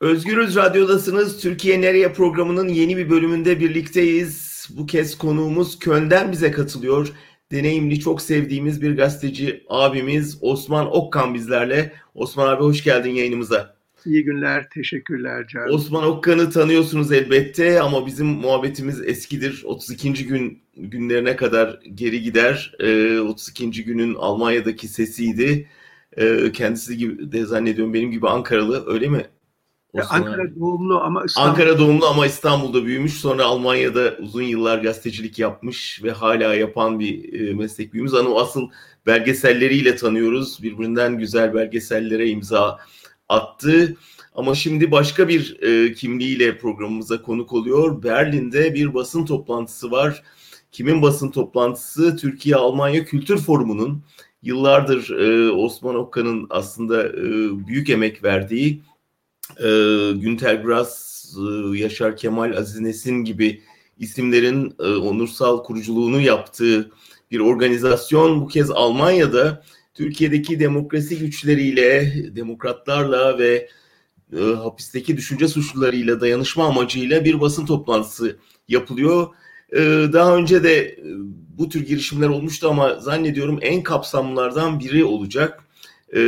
Özgürüz Radyo'dasınız. Türkiye Nereye programının yeni bir bölümünde birlikteyiz. Bu kez konuğumuz Köln'den bize katılıyor. Deneyimli, çok sevdiğimiz bir gazeteci abimiz Osman Okkan bizlerle. Osman abi hoş geldin yayınımıza. İyi günler, teşekkürler Can. Osman Okkan'ı tanıyorsunuz elbette ama bizim muhabbetimiz eskidir. 32. gün günlerine kadar geri gider. Ee, 32. günün Almanya'daki sesiydi. Ee, kendisi gibi de zannediyorum benim gibi Ankaralı öyle mi? Osman Ankara doğumlu ama İstanbul... Ankara doğumlu ama İstanbul'da büyümüş. Sonra Almanya'da uzun yıllar gazetecilik yapmış ve hala yapan bir e, meslek büyüğümüz. Ama asıl belgeselleriyle tanıyoruz. Birbirinden güzel belgesellere imza attı. Ama şimdi başka bir e, kimliğiyle programımıza konuk oluyor. Berlin'de bir basın toplantısı var. Kimin basın toplantısı? Türkiye-Almanya Kültür Forumu'nun yıllardır e, Osman Okkan'ın aslında e, büyük emek verdiği e, Günter Grass, e, Yaşar Kemal, Aziz Nesin gibi isimlerin e, onursal kuruculuğunu yaptığı bir organizasyon bu kez Almanya'da Türkiye'deki demokrasi güçleriyle, demokratlarla ve e, hapisteki düşünce suçlularıyla dayanışma amacıyla bir basın toplantısı yapılıyor. E, daha önce de e, bu tür girişimler olmuştu ama zannediyorum en kapsamlılardan biri olacak. E,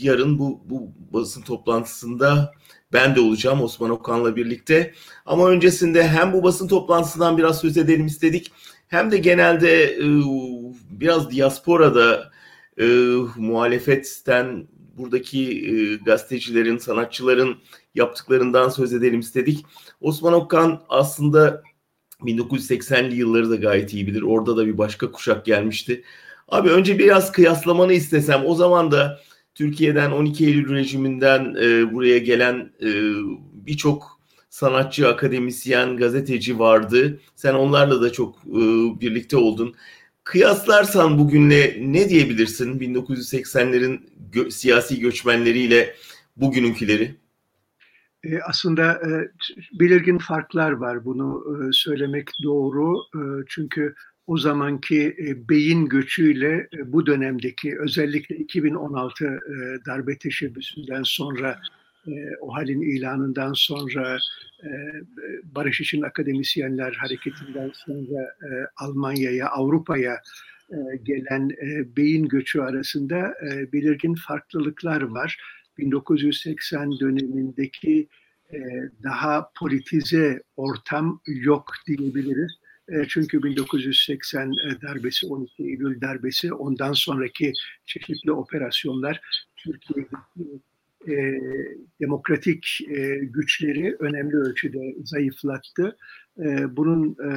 yarın bu, bu basın toplantısında ben de olacağım Osman Okan'la birlikte. Ama öncesinde hem bu basın toplantısından biraz söz edelim istedik. Hem de genelde e, biraz diasporada e, muhalefetten buradaki e, gazetecilerin, sanatçıların yaptıklarından söz edelim istedik. Osman Okan aslında 1980'li yılları da gayet iyi bilir. Orada da bir başka kuşak gelmişti. Abi önce biraz kıyaslamanı istesem o zaman da Türkiye'den 12 Eylül rejiminden e, buraya gelen e, birçok sanatçı, akademisyen, gazeteci vardı. Sen onlarla da çok e, birlikte oldun. Kıyaslarsan bugünle ne diyebilirsin 1980'lerin gö- siyasi göçmenleriyle bugününkileri? E, aslında e, belirgin farklar var bunu e, söylemek doğru. E, çünkü o zamanki e, beyin göçüyle e, bu dönemdeki özellikle 2016 e, darbe teşebbüsünden sonra o halin ilanından sonra Barış için Akademisyenler Hareketi'nden sonra Almanya'ya, Avrupa'ya gelen beyin göçü arasında belirgin farklılıklar var. 1980 dönemindeki daha politize ortam yok diyebiliriz. E, çünkü 1980 e, darbesi, 12 Eylül darbesi, ondan sonraki çeşitli operasyonlar Türkiye'deki e, demokratik e, güçleri önemli ölçüde zayıflattı. E, bunun e,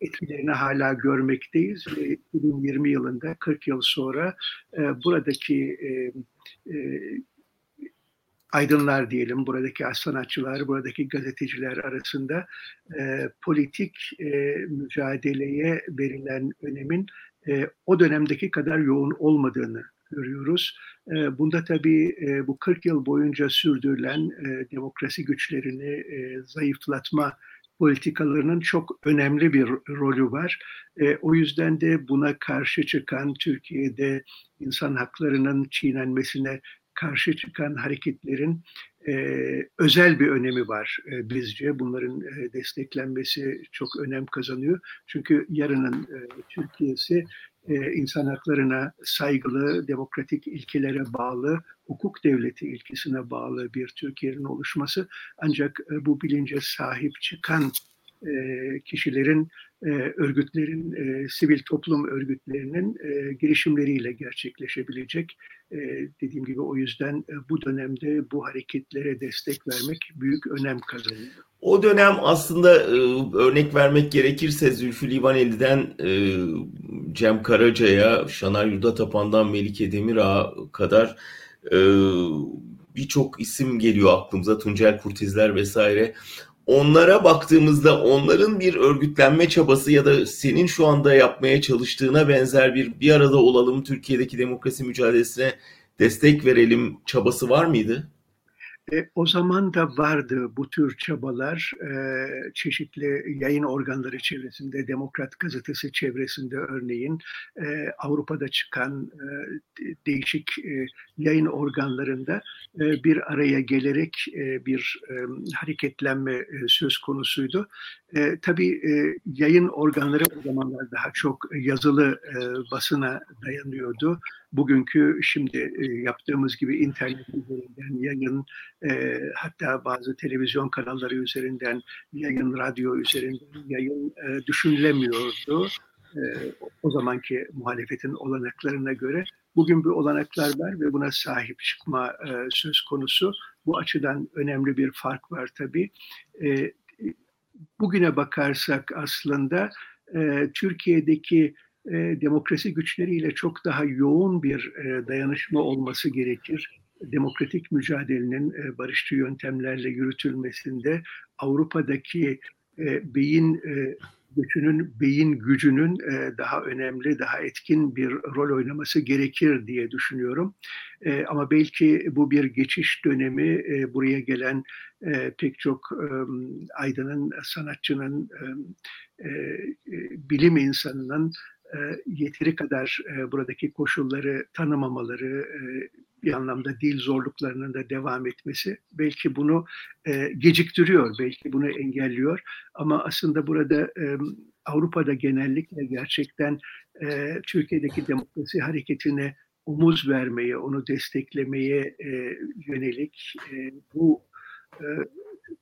etkilerini hala görmekteyiz. E, 2020 yılında 40 yıl sonra e, buradaki e, e, aydınlar diyelim, buradaki sanatçılar, buradaki gazeteciler arasında e, politik e, mücadeleye verilen önemin e, o dönemdeki kadar yoğun olmadığını görüyoruz. E, bunda tabii e, bu 40 yıl boyunca sürdürülen e, demokrasi güçlerini e, zayıflatma politikalarının çok önemli bir rolü var. E, o yüzden de buna karşı çıkan Türkiye'de insan haklarının çiğnenmesine karşı çıkan hareketlerin e, özel bir önemi var e, bizce. Bunların e, desteklenmesi çok önem kazanıyor. Çünkü yarının e, Türkiye'si e, insan haklarına saygılı, demokratik ilkelere bağlı, hukuk devleti ilkesine bağlı bir Türkiye'nin oluşması ancak e, bu bilince sahip çıkan e, kişilerin, e, örgütlerin, e, sivil toplum örgütlerinin e, girişimleriyle gerçekleşebilecek. Dediğim gibi o yüzden bu dönemde bu hareketlere destek vermek büyük önem kazanıyor. O dönem aslında örnek vermek gerekirse Zülfü Livaneli'den Cem Karaca'ya, Şanar Yurdatapan'dan Melike Demirağ'a kadar birçok isim geliyor aklımıza. Tuncel Kurtizler vesaire. Onlara baktığımızda onların bir örgütlenme çabası ya da senin şu anda yapmaya çalıştığına benzer bir bir arada olalım Türkiye'deki demokrasi mücadelesine destek verelim çabası var mıydı? E, o zaman da vardı bu tür çabalar e, çeşitli yayın organları çevresinde, Demokrat Gazetesi çevresinde örneğin e, Avrupa'da çıkan e, değişik e, yayın organlarında e, bir araya gelerek e, bir e, hareketlenme e, söz konusuydu. E, tabii e, yayın organları o zamanlar daha çok yazılı e, basına dayanıyordu. Bugünkü şimdi e, yaptığımız gibi internet üzerinden yayın, e, hatta bazı televizyon kanalları üzerinden yayın, radyo üzerinden yayın e, düşünülemiyordu. E, o zamanki muhalefetin olanaklarına göre bugün bir olanaklar var ve buna sahip çıkma söz konusu. Bu açıdan önemli bir fark var tabii. Bugüne bakarsak aslında Türkiye'deki e, demokrasi güçleriyle çok daha yoğun bir e, dayanışma olması gerekir. Demokratik mücadelenin e, barışçı yöntemlerle yürütülmesinde Avrupa'daki e, beyin e, göçünün, beyin gücünün e, daha önemli, daha etkin bir rol oynaması gerekir diye düşünüyorum. E, ama belki bu bir geçiş dönemi, e, buraya gelen e, pek çok e, aydının, sanatçının, e, e, bilim insanının yeteri kadar e, buradaki koşulları tanımamaları, e, bir anlamda dil zorluklarının da devam etmesi belki bunu geciktiriyor, belki bunu engelliyor. Ama aslında burada Avrupa'da genellikle gerçekten Türkiye'deki demokrasi hareketine omuz vermeye, onu desteklemeye yönelik bu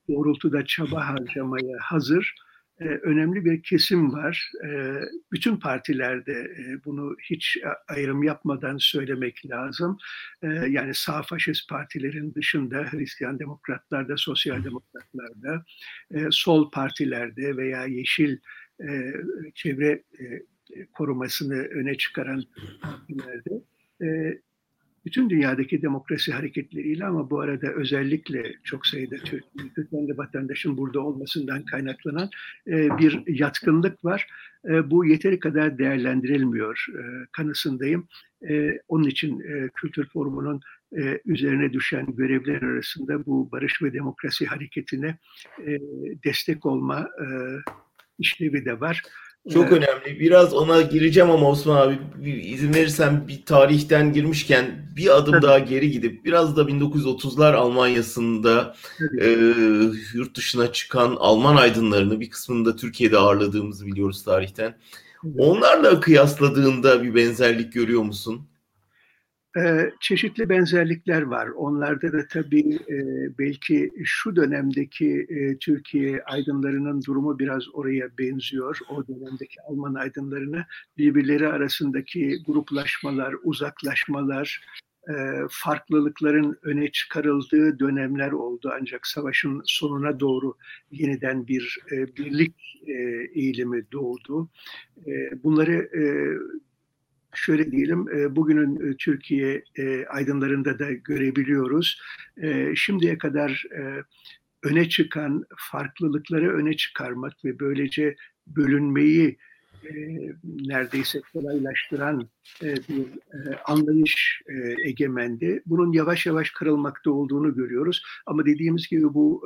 doğrultuda çaba harcamaya hazır e, önemli bir kesim var. E, bütün partilerde e, bunu hiç ayrım yapmadan söylemek lazım. E, yani sağ faşist partilerin dışında Hristiyan demokratlarda, sosyal demokratlarda, e, sol partilerde veya yeşil e, çevre e, korumasını öne çıkaran partilerde e, bütün dünyadaki demokrasi hareketleriyle ama bu arada özellikle çok sayıda Türk, Türkmenli vatandaşın burada olmasından kaynaklanan e, bir yatkınlık var. E, bu yeteri kadar değerlendirilmiyor e, kanısındayım. E, onun için e, Kültür Forumu'nun e, üzerine düşen görevler arasında bu barış ve demokrasi hareketine e, destek olma e, işlevi de var. Çok evet. önemli. Biraz ona gireceğim ama Osman abi izin verirsen bir tarihten girmişken bir adım Tabii. daha geri gidip biraz da 1930'lar Almanya'sında e, yurt dışına çıkan Alman aydınlarını bir kısmını da Türkiye'de ağırladığımızı biliyoruz tarihten. Onlarla kıyasladığında bir benzerlik görüyor musun? Ee, çeşitli benzerlikler var. Onlarda da tabii e, belki şu dönemdeki e, Türkiye aydınlarının durumu biraz oraya benziyor. O dönemdeki Alman aydınlarına birbirleri arasındaki gruplaşmalar, uzaklaşmalar, e, farklılıkların öne çıkarıldığı dönemler oldu. Ancak savaşın sonuna doğru yeniden bir birlik eğilimi doğdu. bunları şöyle diyelim e, bugünün e, Türkiye e, aydınlarında da görebiliyoruz. Şimdiye kadar öne çıkan farklılıkları öne çıkarmak ve böylece bölünmeyi neredeyse kolaylaştıran bir anlayış egemendi. Bunun yavaş yavaş kırılmakta olduğunu görüyoruz. Ama dediğimiz gibi bu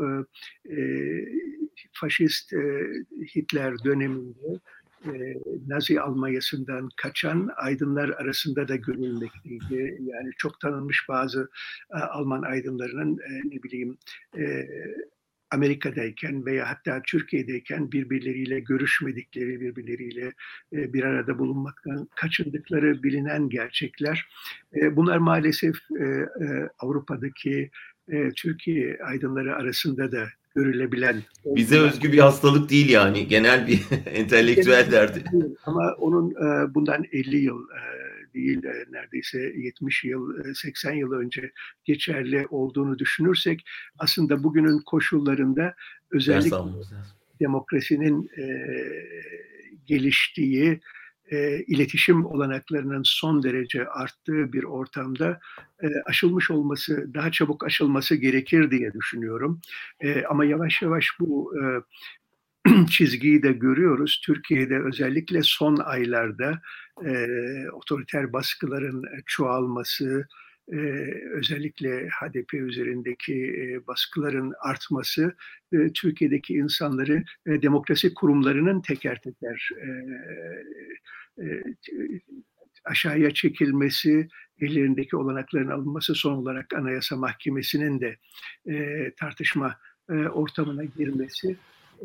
faşist Hitler döneminde e, Nazi Almanya'sından kaçan aydınlar arasında da görülmekteydi. Yani çok tanınmış bazı e, Alman aydınlarının e, ne bileyim e, Amerika'dayken veya hatta Türkiye'deyken birbirleriyle görüşmedikleri, birbirleriyle e, bir arada bulunmaktan kaçındıkları bilinen gerçekler. E, bunlar maalesef e, Avrupa'daki Türkiye aydınları arasında da görülebilen. Bize özgü bir hastalık değil yani genel bir entelektüel derdi. Ama onun e, bundan 50 yıl e, değil e, neredeyse 70 yıl 80 yıl önce geçerli olduğunu düşünürsek aslında bugünün koşullarında özellikle demokrasinin geliştiği e, iletişim olanaklarının son derece arttığı bir ortamda e, aşılmış olması, daha çabuk aşılması gerekir diye düşünüyorum. E, ama yavaş yavaş bu e, çizgiyi de görüyoruz. Türkiye'de özellikle son aylarda e, otoriter baskıların çoğalması, e, özellikle HDP üzerindeki e, baskıların artması e, Türkiye'deki insanları e, demokrasi kurumlarının teker teker e, e, aşağıya çekilmesi, ellerindeki olanakların alınması son olarak Anayasa Mahkemesi'nin de e, tartışma e, ortamına girmesi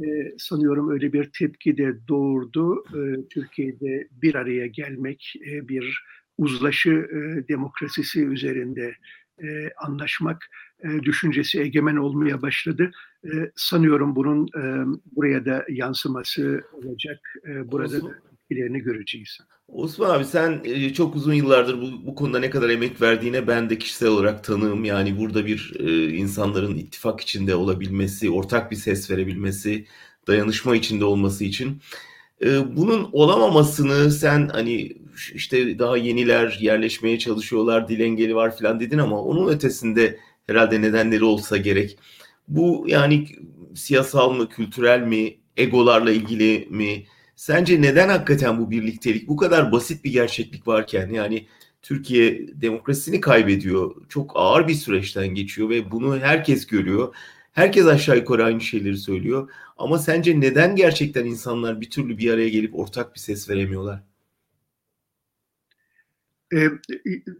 e, sanıyorum öyle bir tepki de doğurdu. E, Türkiye'de bir araya gelmek, e, bir uzlaşı e, demokrasisi üzerinde e, anlaşmak e, düşüncesi egemen olmaya başladı. E, sanıyorum bunun e, buraya da yansıması olacak. E, burada da etkilerini göreceğiz. Osman abi sen e, çok uzun yıllardır bu, bu konuda ne kadar emek verdiğine ben de kişisel olarak tanığım. Yani burada bir e, insanların ittifak içinde olabilmesi, ortak bir ses verebilmesi, dayanışma içinde olması için. E, bunun olamamasını sen hani işte daha yeniler yerleşmeye çalışıyorlar, dil engeli var falan dedin ama onun ötesinde herhalde nedenleri olsa gerek. Bu yani siyasal mı, kültürel mi, egolarla ilgili mi? Sence neden hakikaten bu birliktelik bu kadar basit bir gerçeklik varken yani Türkiye demokrasisini kaybediyor. Çok ağır bir süreçten geçiyor ve bunu herkes görüyor. Herkes aşağı yukarı aynı şeyleri söylüyor. Ama sence neden gerçekten insanlar bir türlü bir araya gelip ortak bir ses veremiyorlar? E,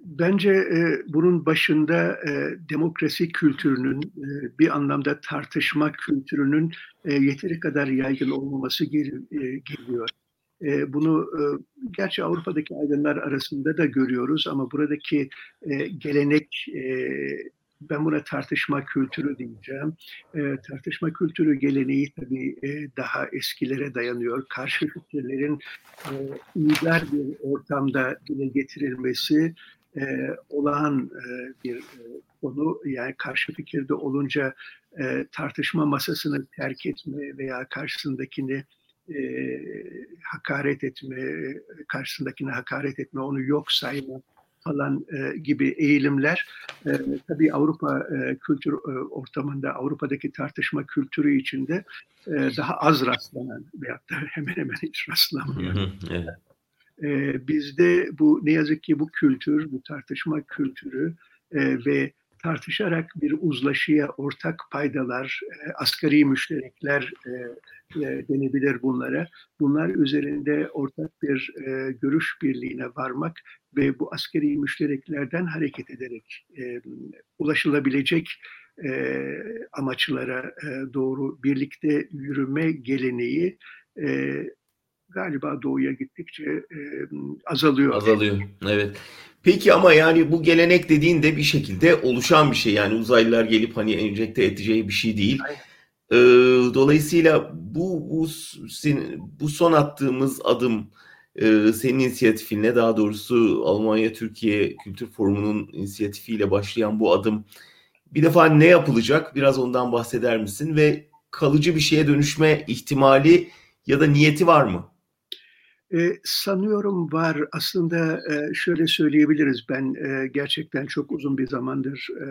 bence e, bunun başında e, demokrasi kültürünün e, bir anlamda tartışma kültürünün e, yeteri kadar yaygın olmaması gel, e, geliyor. E, bunu e, gerçi Avrupa'daki aydınlar arasında da görüyoruz ama buradaki e, gelenek e, ben buna tartışma kültürü diyeceğim. E, tartışma kültürü geleneği tabii e, daha eskilere dayanıyor. Karşı fikirlerin e, bir ortamda dile getirilmesi e, olağan e, bir e, konu. Yani karşı fikirde olunca e, tartışma masasını terk etme veya karşısındakini e, hakaret etme, karşısındakine hakaret etme, onu yok sayma falan e, gibi eğilimler e, tabii Avrupa e, kültür e, ortamında Avrupa'daki tartışma kültürü içinde e, daha az rastlanan veyahut da hemen hemen hiç rastlanmıyor. evet. e, bizde bu ne yazık ki bu kültür, bu tartışma kültürü e, ve tartışarak bir uzlaşıya ortak paydalar, e, asgari müşterekler e, e, denebilir bunlara. Bunlar üzerinde ortak bir e, görüş birliğine varmak ve bu askeri müştereklerden hareket ederek e, ulaşılabilecek e, amaçlara e, doğru birlikte yürüme geleneği e, galiba doğuya gittikçe e, azalıyor. Azalıyor, evet. Peki ama yani bu gelenek dediğin de bir şekilde oluşan bir şey. Yani uzaylılar gelip hani enjekte edeceği bir şey değil. Ee, dolayısıyla bu bu bu son attığımız adım senin inisiyatifinle daha doğrusu Almanya Türkiye Kültür Forumu'nun inisiyatifiyle başlayan bu adım bir defa ne yapılacak? Biraz ondan bahseder misin ve kalıcı bir şeye dönüşme ihtimali ya da niyeti var mı? E, sanıyorum var. Aslında e, şöyle söyleyebiliriz. Ben e, gerçekten çok uzun bir zamandır e,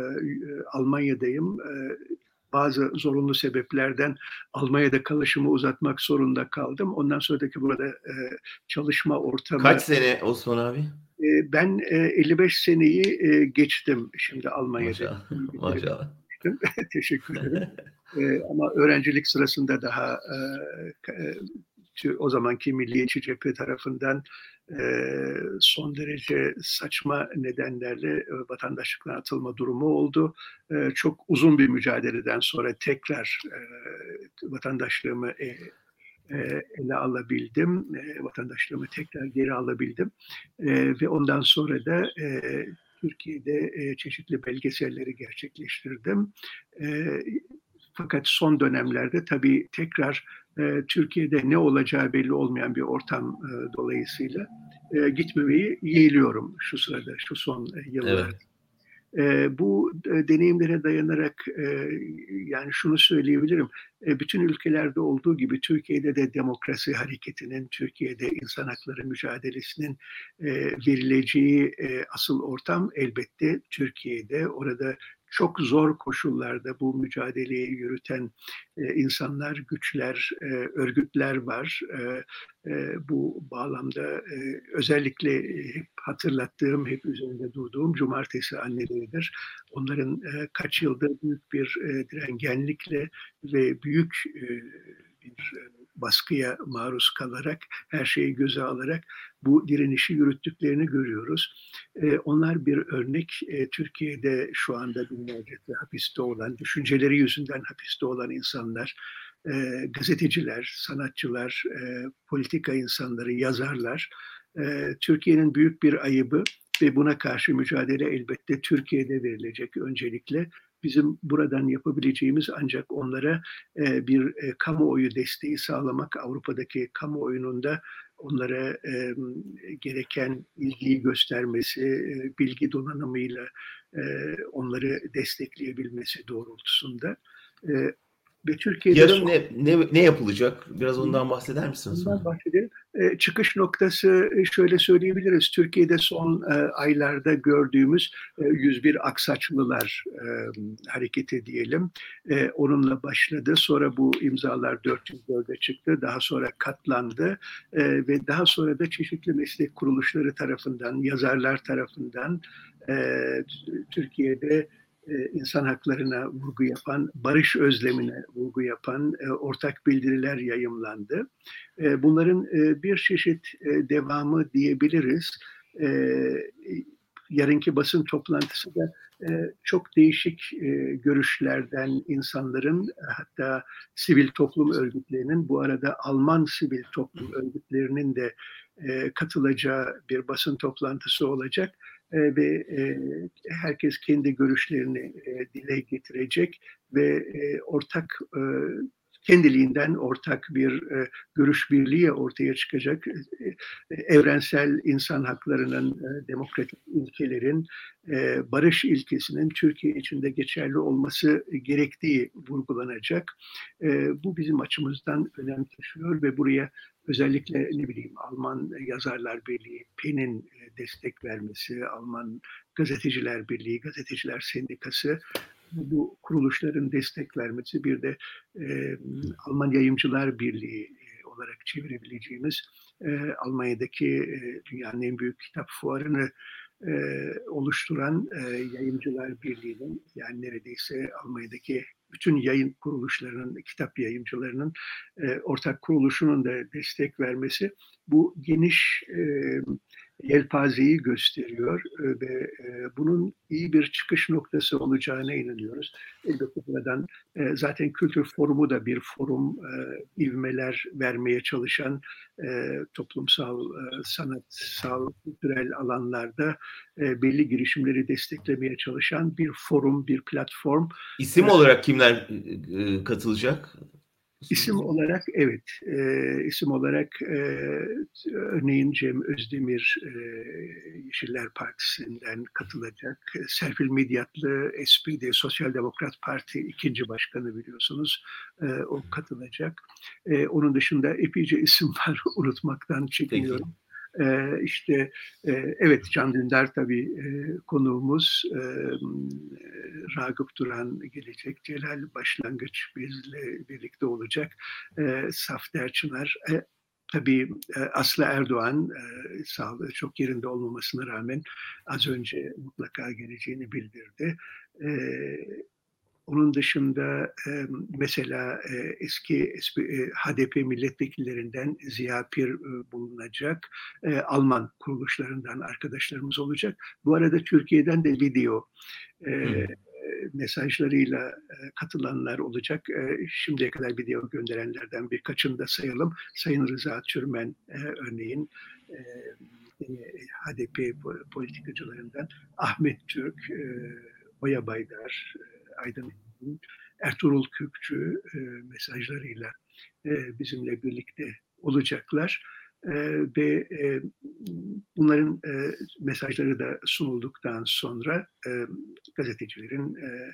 Almanya'dayım. E, bazı zorunlu sebeplerden Almanya'da kalışımı uzatmak zorunda kaldım. Ondan sonraki burada e, çalışma ortamı... Kaç sene Osman abi? E, ben e, 55 seneyi e, geçtim şimdi Almanya'da. Maşallah. Maşallah. Teşekkür ederim. e, ama öğrencilik sırasında daha e, o zamanki Milliyetçi Cephe tarafından e, son derece saçma nedenlerle vatandaşlıktan atılma durumu oldu. Çok uzun bir mücadeleden sonra tekrar vatandaşlığımı e, ele alabildim. Vatandaşlığımı tekrar geri alabildim. Ve ondan sonra da Türkiye'de çeşitli belgeselleri gerçekleştirdim. Fakat son dönemlerde tabii tekrar e, Türkiye'de ne olacağı belli olmayan bir ortam e, dolayısıyla e, gitmemeyi yeğliyorum şu sırada, şu son e, yıllarda. Evet. E, bu e, deneyimlere dayanarak e, yani şunu söyleyebilirim. E, bütün ülkelerde olduğu gibi Türkiye'de de demokrasi hareketinin, Türkiye'de insan hakları mücadelesinin e, verileceği e, asıl ortam elbette Türkiye'de. Orada çok zor koşullarda bu mücadeleyi yürüten e, insanlar, güçler, e, örgütler var. E, e, bu bağlamda e, özellikle hep hatırlattığım, hep üzerinde durduğum cumartesi anneleridir. Onların e, kaç yıldır büyük bir e, direngenlikle ve büyük e, bir baskıya maruz kalarak, her şeyi göze alarak bu direnişi yürüttüklerini görüyoruz. E, onlar bir örnek. E, Türkiye'de şu anda binlerce hapiste olan, düşünceleri yüzünden hapiste olan insanlar, e, gazeteciler, sanatçılar, e, politika insanları, yazarlar. E, Türkiye'nin büyük bir ayıbı ve buna karşı mücadele elbette Türkiye'de verilecek öncelikle. Bizim buradan yapabileceğimiz ancak onlara e, bir e, kamuoyu desteği sağlamak, Avrupa'daki kamuoyunun da onlara e, gereken ilgiyi göstermesi, e, bilgi donanımıyla e, onları destekleyebilmesi doğrultusunda. E, ve Türkiye'de Yarın son... ne, ne, ne yapılacak? Biraz ondan bahseder misiniz? Ondan bahsedelim. E, çıkış noktası e, şöyle söyleyebiliriz. Türkiye'de son e, aylarda gördüğümüz e, 101 Aksaçlılar e, hareketi diyelim. E, onunla başladı. Sonra bu imzalar 404'e çıktı. Daha sonra katlandı. E, ve daha sonra da çeşitli meslek kuruluşları tarafından, yazarlar tarafından e, Türkiye'de insan haklarına vurgu yapan, barış özlemine vurgu yapan e, ortak bildiriler yayımlandı. E, bunların bir çeşit devamı diyebiliriz. Yarınki basın toplantısı da çok değişik görüşlerden insanların hatta sivil toplum örgütlerinin bu arada Alman sivil toplum örgütlerinin de katılacağı bir basın toplantısı olacak e, ve e, herkes kendi görüşlerini e, dile getirecek ve ortak kendiliğinden ortak bir e, görüş birliği ortaya çıkacak. E, evrensel insan haklarının, e, demokratik ilkelerin, e, barış ilkesinin Türkiye içinde geçerli olması gerektiği vurgulanacak. E, bu bizim açımızdan önem taşıyor ve buraya özellikle ne bileyim Alman Yazarlar Birliği, PEN'in e, destek vermesi, Alman Gazeteciler Birliği, Gazeteciler Sendikası bu kuruluşların destek vermesi bir de e, Alman Yayımcılar Birliği e, olarak çevirebileceğimiz e, Almanya'daki e, dünyanın en büyük kitap fuarını e, oluşturan e, Yayımcılar Birliği'nin yani neredeyse Almanya'daki bütün yayın kuruluşlarının, kitap yayıncılarının e, ortak kuruluşunun da destek vermesi bu geniş e, yelpazeyi gösteriyor e, ve e, bunun iyi bir çıkış noktası olacağına inanıyoruz. Elbette buradan e, zaten kültür forumu da bir forum, ivmeler vermeye çalışan toplumsal, sanatsal, kültürel alanlarda belli girişimleri desteklemeye çalışan bir forum, bir platform. İsim olarak kimler katılacak? İsim olarak evet, e, isim olarak e, örneğin Cem Özdemir e, Yeşiller Partisi'nden katılacak. Serpil Midyatlı SPD Sosyal Demokrat Parti ikinci başkanı biliyorsunuz. E, o katılacak. E, onun dışında epeyce isim var unutmaktan çekiniyorum. Peki. E, işte e, evet Can Dündar tabii e, konuğumuz e, Ragıp Duran gelecek. Celal Başlangıç bizle birlikte olacak. E, Safter Çınar e, Tabii e, Aslı Erdoğan e, sağlığı çok yerinde olmamasına rağmen az önce mutlaka geleceğini bildirdi. Onun dışında e, mesela e, eski e, HDP milletvekillerinden Ziya Pir e, bulunacak. E, Alman kuruluşlarından arkadaşlarımız olacak. Bu arada Türkiye'den de video e, hmm. mesajlarıyla katılanlar olacak. Şimdiye kadar video gönderenlerden birkaçını da sayalım. Sayın Rıza Türmen örneğin HDP politikacılarından Ahmet Türk, Oya Baydar, Aydın Ertuğrul Kükçü e, mesajlarıyla e, bizimle birlikte olacaklar. E, ve e, bunların e, mesajları da sunulduktan sonra e, gazetecilerin e,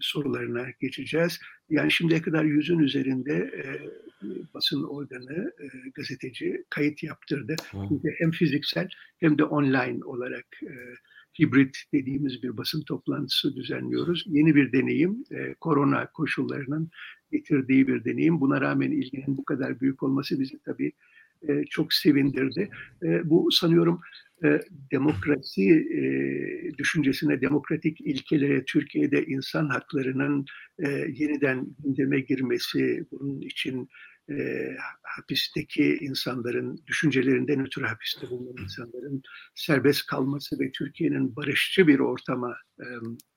sorularına geçeceğiz. Yani şimdiye kadar yüzün üzerinde e, basın organı, e, gazeteci kayıt yaptırdı. Çünkü hem fiziksel hem de online olarak e, hibrit dediğimiz bir basın toplantısı düzenliyoruz. Yeni bir deneyim, e, korona koşullarının getirdiği bir deneyim. Buna rağmen ilginin bu kadar büyük olması bizi tabii e, çok sevindirdi. E, bu sanıyorum e, demokrasi e, düşüncesine, demokratik ilkelere, Türkiye'de insan haklarının e, yeniden gündeme girmesi, bunun için e, hapisteki insanların, düşüncelerinden ötürü hapiste bulunan insanların serbest kalması ve Türkiye'nin barışçı bir ortama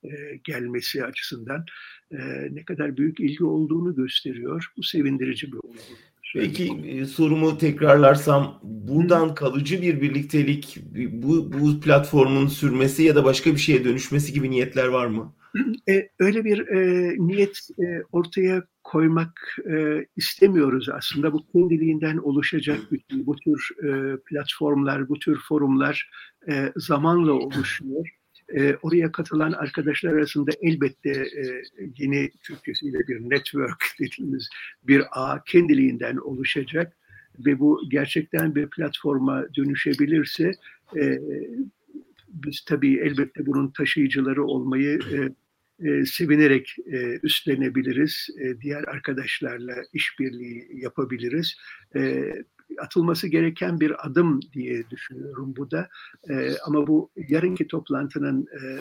e, gelmesi açısından e, ne kadar büyük ilgi olduğunu gösteriyor. Bu sevindirici bir olgu. Peki e, sorumu tekrarlarsam buradan kalıcı bir birliktelik bu, bu platformun sürmesi ya da başka bir şeye dönüşmesi gibi niyetler var mı? E, öyle bir e, niyet e, ortaya koymak e, istemiyoruz aslında. Bu kendiliğinden oluşacak bütün bu tür e, platformlar, bu tür forumlar e, zamanla oluşuyor. E, oraya katılan arkadaşlar arasında elbette e, yeni Türkçesiyle bir network dediğimiz bir ağ kendiliğinden oluşacak ve bu gerçekten bir platforma dönüşebilirse e, biz tabii elbette bunun taşıyıcıları olmayı e, e, sevinerek e, üstlenebiliriz. E, diğer arkadaşlarla işbirliği yapabiliriz. E, atılması gereken bir adım diye düşünüyorum bu da. E, ama bu yarınki toplantının e,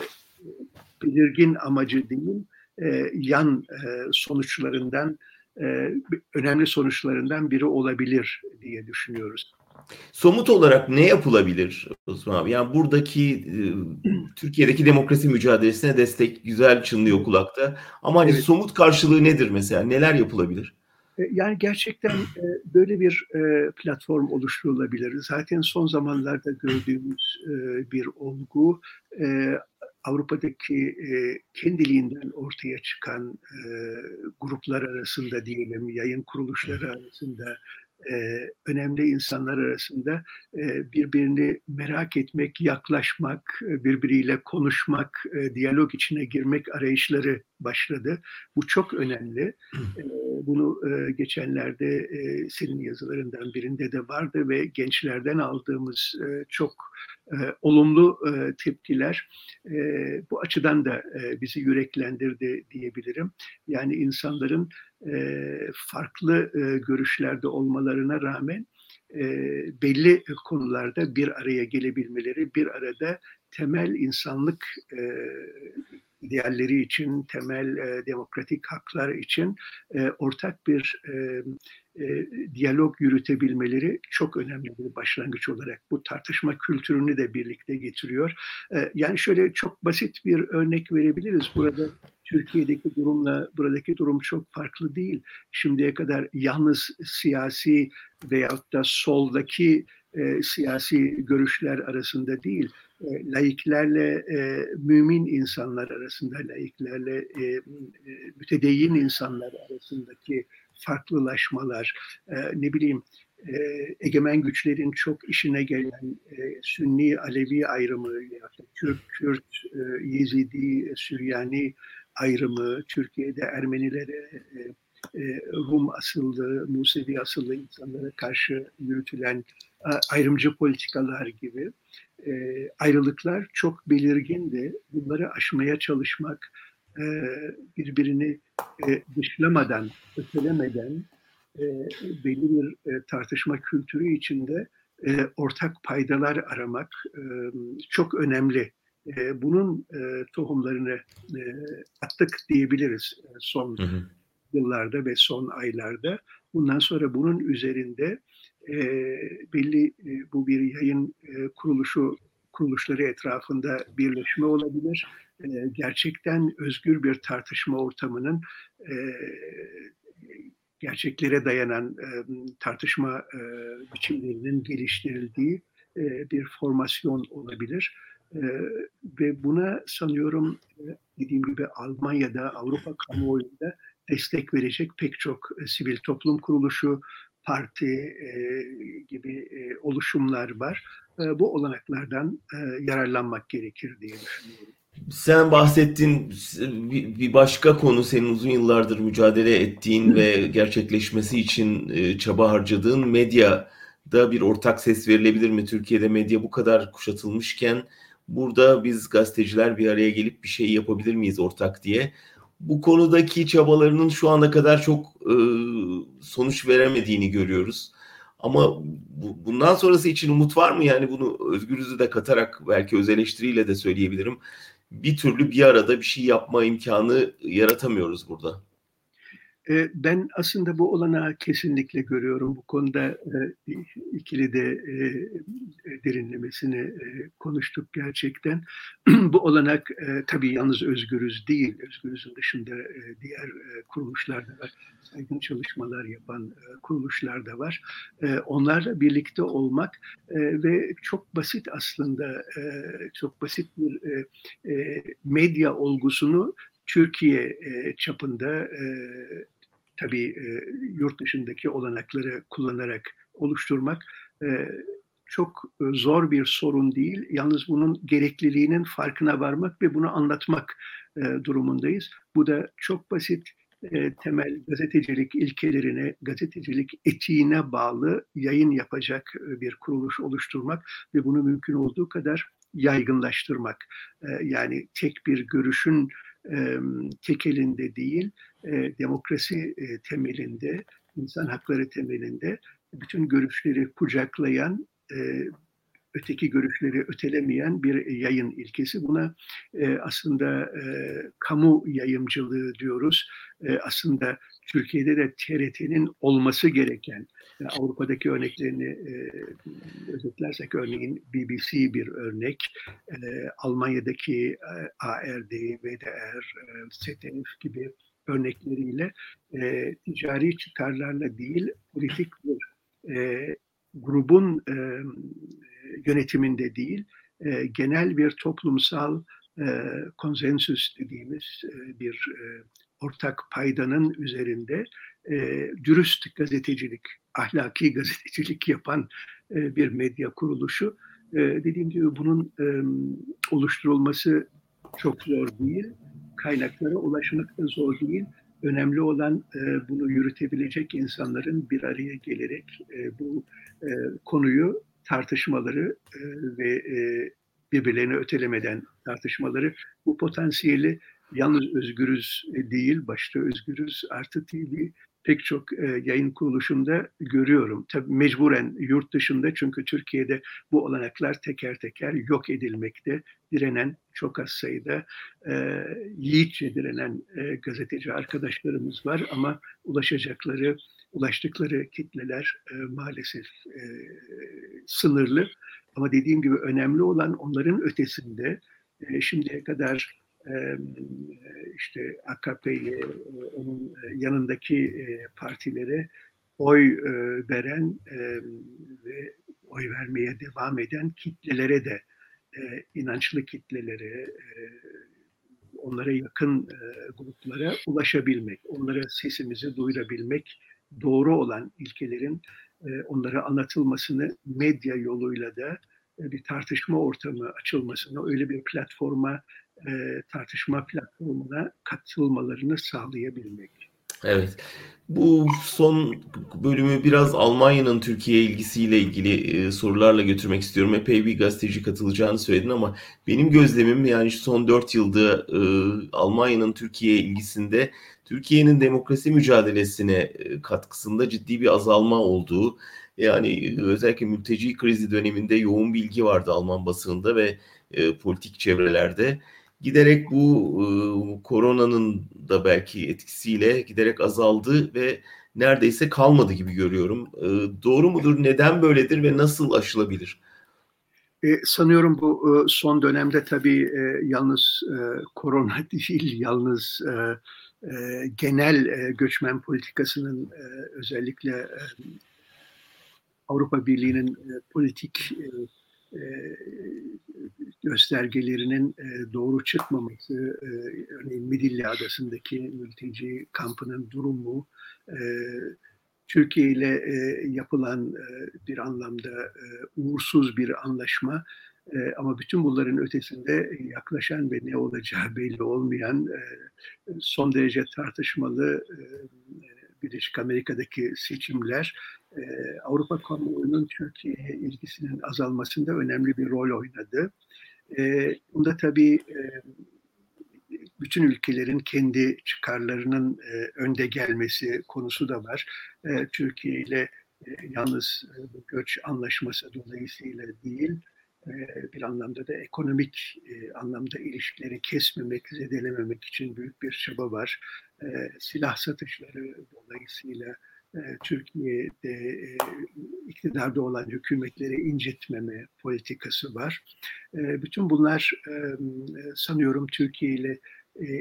belirgin amacı değil, e, yan e, sonuçlarından, e, önemli sonuçlarından biri olabilir diye düşünüyoruz. Somut olarak ne yapılabilir Osman abi? Yani buradaki e, Türkiye'deki demokrasi mücadelesine destek güzel çınlıyor kulakta. Ama hani evet. somut karşılığı nedir mesela? Neler yapılabilir? E, yani gerçekten e, böyle bir e, platform oluşturulabilir. Zaten son zamanlarda gördüğümüz bir olgu Avrupa'daki kendiliğinden ortaya çıkan gruplar arasında diyelim, yayın kuruluşları arasında e, önemli insanlar arasında e, birbirini merak etmek, yaklaşmak, birbiriyle konuşmak, e, diyalog içine girmek arayışları başladı. Bu çok önemli. E, bunu e, geçenlerde e, senin yazılarından birinde de vardı ve gençlerden aldığımız e, çok olumlu tepkiler bu açıdan da bizi yüreklendirdi diyebilirim. Yani insanların farklı görüşlerde olmalarına rağmen e, belli konularda bir araya gelebilmeleri, bir arada temel insanlık e, idealleri için, temel e, demokratik haklar için e, ortak bir e, e, diyalog yürütebilmeleri çok önemli bir başlangıç olarak. Bu tartışma kültürünü de birlikte getiriyor. E, yani şöyle çok basit bir örnek verebiliriz. Burada Türkiye'deki durumla buradaki durum çok farklı değil. Şimdiye kadar yalnız siyasi veyahut da soldaki e, siyasi görüşler arasında değil, e, laiklerle e, mümin insanlar arasında, laiklerle e, e, mütedeyyin insanlar arasındaki farklılaşmalar, e, ne bileyim egemen güçlerin çok işine gelen e, Sünni Alevi ayrımı, Türk, Kürt, e, Yezidi, Süryani ayrımı, Türkiye'de Ermenilere, Rum asıllı, Musevi asıllı insanlara karşı yürütülen ayrımcı politikalar gibi e, ayrılıklar çok belirgindi. Bunları aşmaya çalışmak, e, birbirini e, dışlamadan, ötelemeden e, belli bir e, tartışma kültürü içinde e, ortak paydalar aramak e, çok önemli. E, bunun e, tohumlarını e, attık diyebiliriz e, son hı hı. yıllarda ve son aylarda. Bundan sonra bunun üzerinde e, belli e, bu bir yayın e, kuruluşu kuruluşları etrafında birleşme olabilir. E, gerçekten özgür bir tartışma ortamının e, gerçeklere dayanan e, tartışma e, biçimlerinin geliştirildiği e, bir formasyon olabilir. E, ve buna sanıyorum e, dediğim gibi Almanya'da, Avrupa kamuoyunda destek verecek pek çok e, sivil toplum kuruluşu, parti e, gibi e, oluşumlar var. E, bu olanaklardan e, yararlanmak gerekir diye düşünüyorum. Sen bahsettin bir başka konu senin uzun yıllardır mücadele ettiğin ve gerçekleşmesi için çaba harcadığın medya da bir ortak ses verilebilir mi? Türkiye'de medya bu kadar kuşatılmışken burada biz gazeteciler bir araya gelip bir şey yapabilir miyiz ortak diye. Bu konudaki çabalarının şu ana kadar çok e, sonuç veremediğini görüyoruz. Ama bu, bundan sonrası için umut var mı? Yani bunu Özgürüz'ü de katarak belki öz eleştiriyle de söyleyebilirim. Bir türlü bir arada bir şey yapma imkanı yaratamıyoruz burada. E, ben aslında bu olanağı kesinlikle görüyorum. Bu konuda e, ikili de e, derinlemesine konuştuk gerçekten. bu olanak tabii yalnız Özgürüz değil. Özgürüz'ün dışında diğer kuruluşlar da var. Saygın çalışmalar yapan kuruluşlar da var. Onlarla birlikte olmak ve çok basit aslında çok basit bir medya olgusunu Türkiye çapında tabii e, yurt dışındaki olanakları kullanarak oluşturmak e, çok e, zor bir sorun değil. Yalnız bunun gerekliliğinin farkına varmak ve bunu anlatmak durumundayız. Bu da çok basit temel gazetecilik ilkelerine, gazetecilik etiğine bağlı yayın yapacak bir kuruluş oluşturmak ve bunu mümkün olduğu kadar yaygınlaştırmak. Yani tek bir görüşün e, tek elinde değil, demokrasi temelinde, insan hakları temelinde bütün görüşleri kucaklayan, öteki görüşleri ötelemeyen bir yayın ilkesi. Buna aslında kamu yayımcılığı diyoruz. Aslında Türkiye'de de TRT'nin olması gereken, Avrupa'daki örneklerini e, özetlersek örneğin BBC bir örnek, e, Almanya'daki e, ARD, VDR, e, ZDF gibi örnekleriyle e, ticari çıkarlarla değil, politik bir e, grubun e, yönetiminde değil, e, genel bir toplumsal e, konsensüs dediğimiz e, bir e, ortak paydanın üzerinde e, dürüst gazetecilik, ahlaki gazetecilik yapan e, bir medya kuruluşu. E, dediğim gibi bunun e, oluşturulması çok zor değil. Kaynaklara ulaşmak da zor değil. Önemli olan e, bunu yürütebilecek insanların bir araya gelerek e, bu e, konuyu tartışmaları e, ve e, birbirlerini ötelemeden tartışmaları bu potansiyeli yalnız Özgürüz değil, başta Özgürüz Artı TV pek çok e, yayın kuruluşunda görüyorum. Tabii mecburen yurt dışında çünkü Türkiye'de bu olanaklar teker teker yok edilmekte. Direnen çok az sayıda e, yiğitçe direnen e, gazeteci arkadaşlarımız var ama ulaşacakları, ulaştıkları kitleler e, maalesef e, sınırlı. Ama dediğim gibi önemli olan onların ötesinde e, şimdiye kadar işte AKP'ye, onun yanındaki partilere oy veren ve oy vermeye devam eden kitlelere de inançlı kitlelere, onlara yakın gruplara ulaşabilmek, onlara sesimizi duyurabilmek, doğru olan ilkelerin onlara anlatılmasını medya yoluyla da bir tartışma ortamı açılmasını, öyle bir platforma e, tartışma platformuna katılmalarını sağlayabilmek. Evet. Bu son bölümü biraz Almanya'nın Türkiye ilgisiyle ilgili e, sorularla götürmek istiyorum. Epey bir gazeteci katılacağını söyledin ama benim gözlemim yani şu son dört yılda e, Almanya'nın Türkiye ilgisinde Türkiye'nin demokrasi mücadelesine e, katkısında ciddi bir azalma olduğu yani özellikle mülteci krizi döneminde yoğun bilgi vardı Alman basınında ve e, politik çevrelerde giderek bu e, koronanın da belki etkisiyle giderek azaldı ve neredeyse kalmadı gibi görüyorum. E, doğru mudur? Neden böyledir ve nasıl aşılabilir? E, sanıyorum bu e, son dönemde tabii e, yalnız e, korona değil, yalnız e, e, genel e, göçmen politikasının e, özellikle e, Avrupa Birliği'nin e, politik e, göstergelerinin e, doğru çıkmaması, e, örneğin Midilli Adası'ndaki mülteci kampının durumu, e, Türkiye ile e, yapılan e, bir anlamda e, uğursuz bir anlaşma e, ama bütün bunların ötesinde yaklaşan ve ne olacağı belli olmayan e, son derece tartışmalı e, Birleşik Amerika'daki seçimler e, Avrupa kamuoyunun Türkiye'ye ilgisinin azalmasında önemli bir rol oynadı. E, bunda tabii e, bütün ülkelerin kendi çıkarlarının e, önde gelmesi konusu da var. E, Türkiye ile e, yalnız e, göç anlaşması dolayısıyla değil, e, bir anlamda da ekonomik e, anlamda ilişkileri kesmemek, zedelememek için büyük bir çaba var. E, silah satışları dolayısıyla e, Türkiye'de e, iktidarda olan hükümetleri incitmeme politikası var. E, bütün bunlar sanıyorum Türkiye ile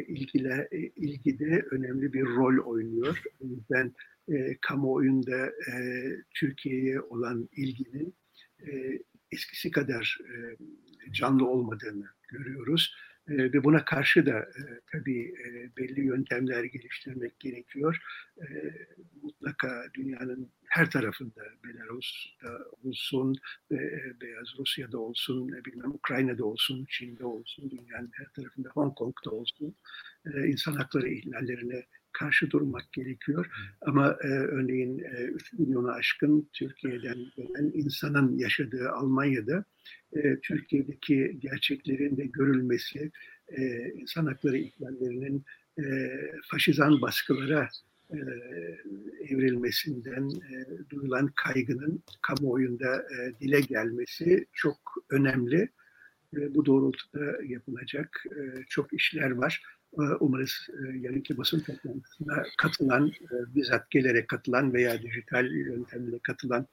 ilgile, ilgide önemli bir rol oynuyor. O yüzden kamuoyunda Türkiye'ye olan ilginin eskisi kadar canlı olmadığını görüyoruz. E, ve buna karşı da e, tabii e, belli yöntemler geliştirmek gerekiyor. E, mutlaka dünyanın her tarafında Belarus'ta olsun, e, Beyaz Rusya'da olsun, ne bilmem Ukrayna'da olsun, Çin'de olsun, dünyanın her tarafında, Hong Kong'da olsun e, insan hakları ihlallerine karşı durmak gerekiyor. Ama e, örneğin e, 3 milyonu aşkın Türkiye'den gelen insanın yaşadığı Almanya'da e, Türkiye'deki gerçeklerin de görülmesi, e, insan hakları ihlallerinin e, faşizan baskılara e, evrilmesinden e, duyulan kaygının kamuoyunda e, dile gelmesi çok önemli. E, bu doğrultuda yapılacak e, çok işler var. E, umarız e, yarınki basın toplantısına katılan, e, bizzat gelerek katılan veya dijital yöntemle katılan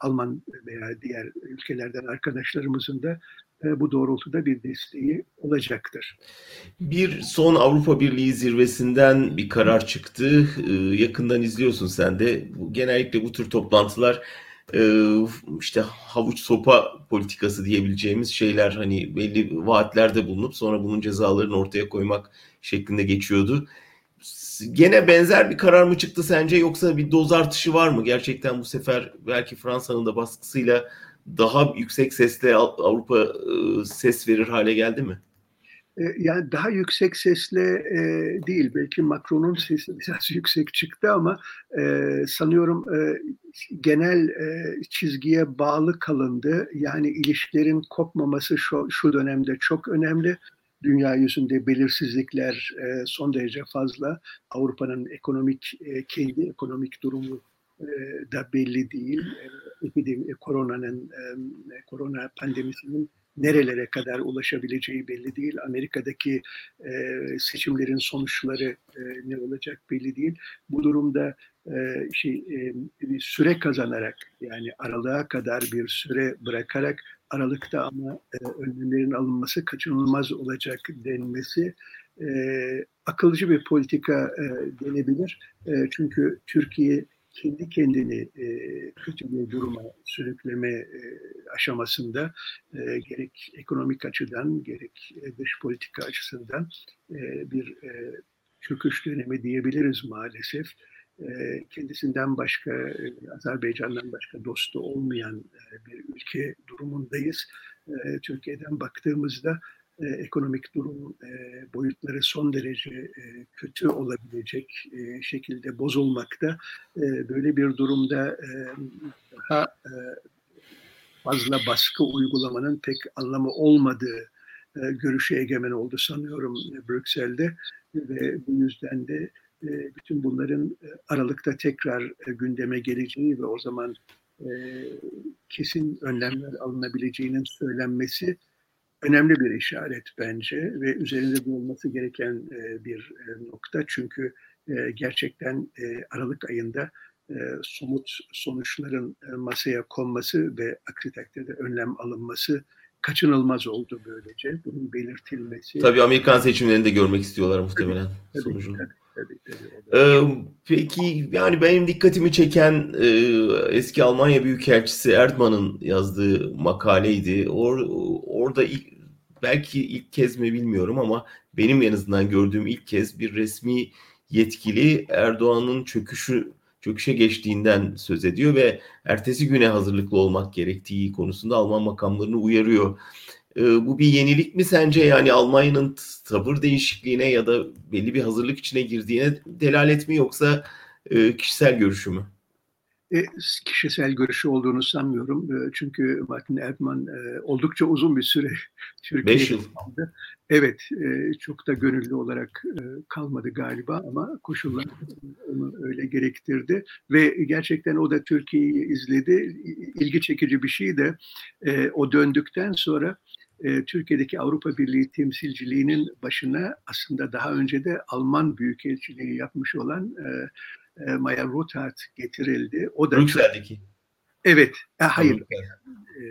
Alman veya diğer ülkelerden arkadaşlarımızın da bu doğrultuda bir desteği olacaktır. Bir son Avrupa Birliği zirvesinden bir karar çıktı. Yakından izliyorsun sen de. Genellikle bu tür toplantılar işte havuç sopa politikası diyebileceğimiz şeyler hani belli vaatlerde bulunup sonra bunun cezalarını ortaya koymak şeklinde geçiyordu. Gene benzer bir karar mı çıktı sence yoksa bir doz artışı var mı? Gerçekten bu sefer belki Fransa'nın da baskısıyla daha yüksek sesle Avrupa ses verir hale geldi mi? Yani daha yüksek sesle e, değil belki Macron'un sesi biraz yüksek çıktı ama e, sanıyorum e, genel e, çizgiye bağlı kalındı. Yani ilişkilerin kopmaması şu, şu dönemde çok önemli. Dünya yüzünde belirsizlikler e, son derece fazla. Avrupa'nın ekonomik e, kendi ekonomik durumu e, da belli değil. E, epidemi, koronanın, e, korona pandemisinin nerelere kadar ulaşabileceği belli değil. Amerika'daki e, seçimlerin sonuçları e, ne olacak belli değil. Bu durumda e, şey e, bir süre kazanarak yani aralığa kadar bir süre bırakarak aralıkta ama e, önlemlerin alınması kaçınılmaz olacak denmesi e, akılcı bir politika e, denebilir. E, çünkü Türkiye kendi kendini e, kötü bir duruma sürükleme e, aşamasında e, gerek ekonomik açıdan gerek e, dış politika açısından e, bir e, çöküş dönemi diyebiliriz maalesef. E, kendisinden başka, e, Azerbaycan'dan başka dostu olmayan e, bir ülke durumundayız. E, Türkiye'den baktığımızda e, ekonomik durum e, boyutları son derece e, kötü olabilecek e, şekilde bozulmakta. E, böyle bir durumda e, daha e, fazla baskı uygulamanın pek anlamı olmadığı e, görüşü egemen oldu sanıyorum e, Brüksel'de ve bu yüzden de e, bütün bunların e, Aralık'ta tekrar e, gündeme geleceği ve o zaman e, kesin önlemler alınabileceğinin söylenmesi önemli bir işaret bence ve üzerinde durulması gereken e, bir e, nokta. Çünkü e, gerçekten Aralık ayında somut sonuçların masaya konması ve aksi takdirde önlem alınması kaçınılmaz oldu böylece. Bunun belirtilmesi. Tabii Amerikan seçimlerini de görmek istiyorlar muhtemelen tabii, sonucunu. Tabii, tabii, tabii, ee, peki yani benim dikkatimi çeken e, eski Almanya Büyükelçisi Erdman'ın yazdığı makaleydi. Or, orada ilk, belki ilk kez mi bilmiyorum ama benim en azından gördüğüm ilk kez bir resmi yetkili Erdoğan'ın çöküşü çöküşe geçtiğinden söz ediyor ve ertesi güne hazırlıklı olmak gerektiği konusunda Alman makamlarını uyarıyor. E, bu bir yenilik mi sence yani Almanya'nın tavır değişikliğine ya da belli bir hazırlık içine girdiğine delalet mi yoksa e, kişisel görüşü mü? E, kişisel görüşü olduğunu sanmıyorum. E, çünkü Martin Erdmann e, oldukça uzun bir süre Türkiye'de kaldı. Evet, e, çok da gönüllü olarak e, kalmadı galiba ama koşullar onu öyle gerektirdi. Ve gerçekten o da Türkiye'yi izledi. İlgi çekici bir şey de e, o döndükten sonra Türkiye'deki Avrupa Birliği temsilciliğinin başına aslında daha önce de Alman Büyükelçiliği yapmış olan e, e, Maya Rothart getirildi. O da Brüksel'deki. Evet, e, hayır. E,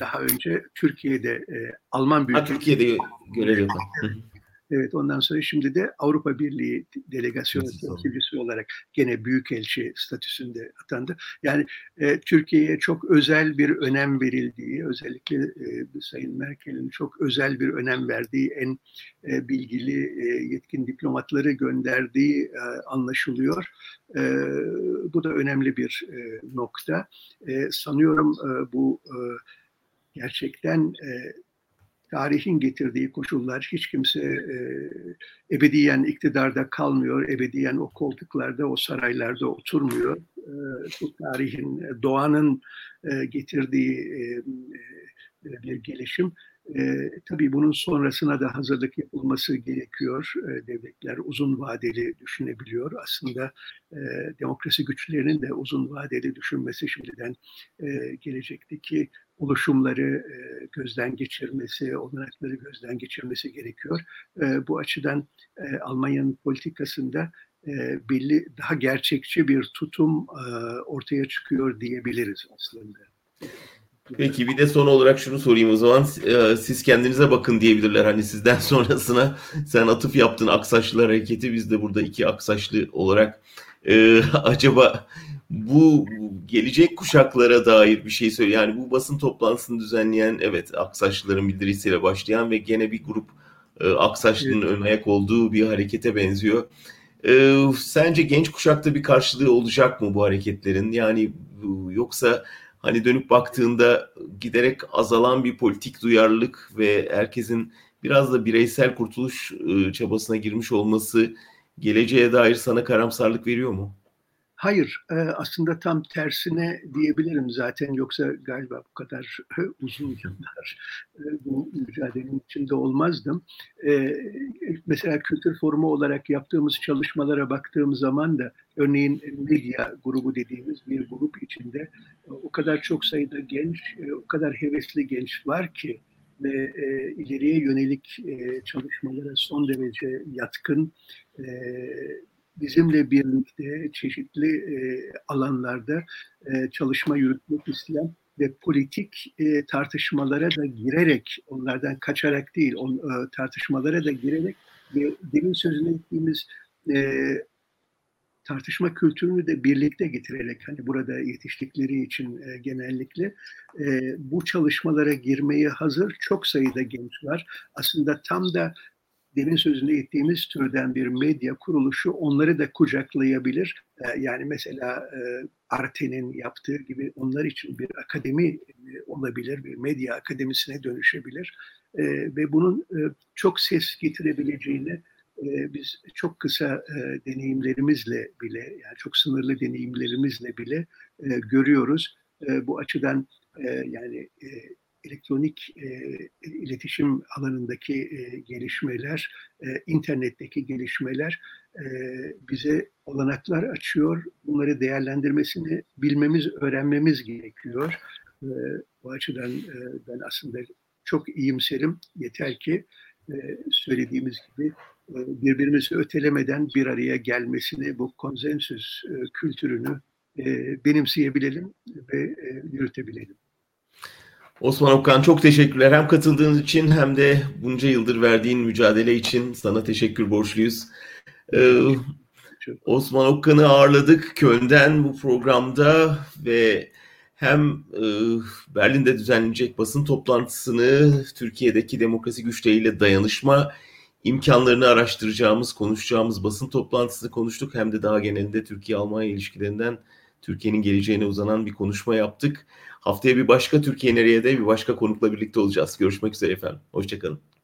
daha önce Türkiye'de e, Alman Büyükelçiliği. Ha, Türkiye'de görev yapan. Evet ondan sonra şimdi de Avrupa Birliği delegasyon temsilcisi olarak gene büyükelçi statüsünde atandı. Yani e, Türkiye'ye çok özel bir önem verildiği, özellikle e, Sayın Merkel'in çok özel bir önem verdiği en e, bilgili e, yetkin diplomatları gönderdiği e, anlaşılıyor. E, bu da önemli bir e, nokta. E, sanıyorum e, bu e, gerçekten e, tarihin getirdiği koşullar hiç kimse e, ebediyen iktidarda kalmıyor, ebediyen o koltuklarda, o saraylarda oturmuyor. E, bu tarihin, doğanın e, getirdiği e, e, bir gelişim. E, tabii bunun sonrasına da hazırlık yapılması gerekiyor. E, devletler uzun vadeli düşünebiliyor. Aslında e, demokrasi güçlerinin de uzun vadeli düşünmesi şimdiden e, gelecekteki oluşumları e, gözden geçirmesi, olanakları gözden geçirmesi gerekiyor. E, bu açıdan e, Almanya'nın politikasında belli daha gerçekçi bir tutum ortaya çıkıyor diyebiliriz aslında. Peki bir de son olarak şunu sorayım o zaman siz kendinize bakın diyebilirler hani sizden sonrasına sen atıf yaptın Aksaçlılar Hareketi biz de burada iki Aksaçlı olarak e, acaba bu gelecek kuşaklara dair bir şey söylüyor. Yani bu basın toplantısını düzenleyen evet Aksaçlıların bildirisiyle başlayan ve gene bir grup e, Aksaçlı'nın evet. ön ayak olduğu bir harekete benziyor. E, sence genç kuşakta bir karşılığı olacak mı bu hareketlerin? Yani yoksa hani dönüp baktığında giderek azalan bir politik duyarlılık ve herkesin biraz da bireysel kurtuluş e, çabasına girmiş olması geleceğe dair sana karamsarlık veriyor mu? Hayır, e, aslında tam tersine diyebilirim zaten yoksa galiba bu kadar uzun yıllar e, bu mücadelenin içinde olmazdım. E, mesela kültür forumu olarak yaptığımız çalışmalara baktığım zaman da örneğin medya grubu dediğimiz bir grup içinde o kadar çok sayıda genç, o kadar hevesli genç var ki ve ileriye yönelik çalışmalara son derece yatkın bizimle birlikte çeşitli e, alanlarda e, çalışma yürütmek isteyen ve politik e, tartışmalara da girerek, onlardan kaçarak değil, on, e, tartışmalara da girerek ve demin sözünü ettiğimiz e, tartışma kültürünü de birlikte getirerek hani burada yetiştikleri için e, genellikle e, bu çalışmalara girmeye hazır çok sayıda genç var. Aslında tam da demin sözünü ettiğimiz türden bir medya kuruluşu onları da kucaklayabilir. Ee, yani mesela e, Arte'nin yaptığı gibi onlar için bir akademi e, olabilir, bir medya akademisine dönüşebilir. Ee, ve bunun e, çok ses getirebileceğini biz çok kısa deneyimlerimizle bile, yani çok sınırlı deneyimlerimizle bile görüyoruz. Bu açıdan yani elektronik e, iletişim alanındaki e, gelişmeler, e, internetteki gelişmeler e, bize olanaklar açıyor. Bunları değerlendirmesini bilmemiz, öğrenmemiz gerekiyor. E, bu açıdan e, ben aslında çok iyimserim. Yeter ki e, söylediğimiz gibi e, birbirimizi ötelemeden bir araya gelmesini, bu konsensüs e, kültürünü e, benimseyebilelim ve e, yürütebilelim. Osman Okan çok teşekkürler. Hem katıldığınız için hem de bunca yıldır verdiğin mücadele için sana teşekkür borçluyuz. Ee, Osman Okan'ı ağırladık Köln'den bu programda ve hem e, Berlin'de düzenlenecek basın toplantısını Türkiye'deki demokrasi güçleriyle dayanışma imkanlarını araştıracağımız, konuşacağımız basın toplantısını konuştuk. Hem de daha genelinde Türkiye-Almanya ilişkilerinden Türkiye'nin geleceğine uzanan bir konuşma yaptık. Haftaya bir başka Türkiye nereye de bir başka konukla birlikte olacağız. Görüşmek üzere efendim. Hoşçakalın.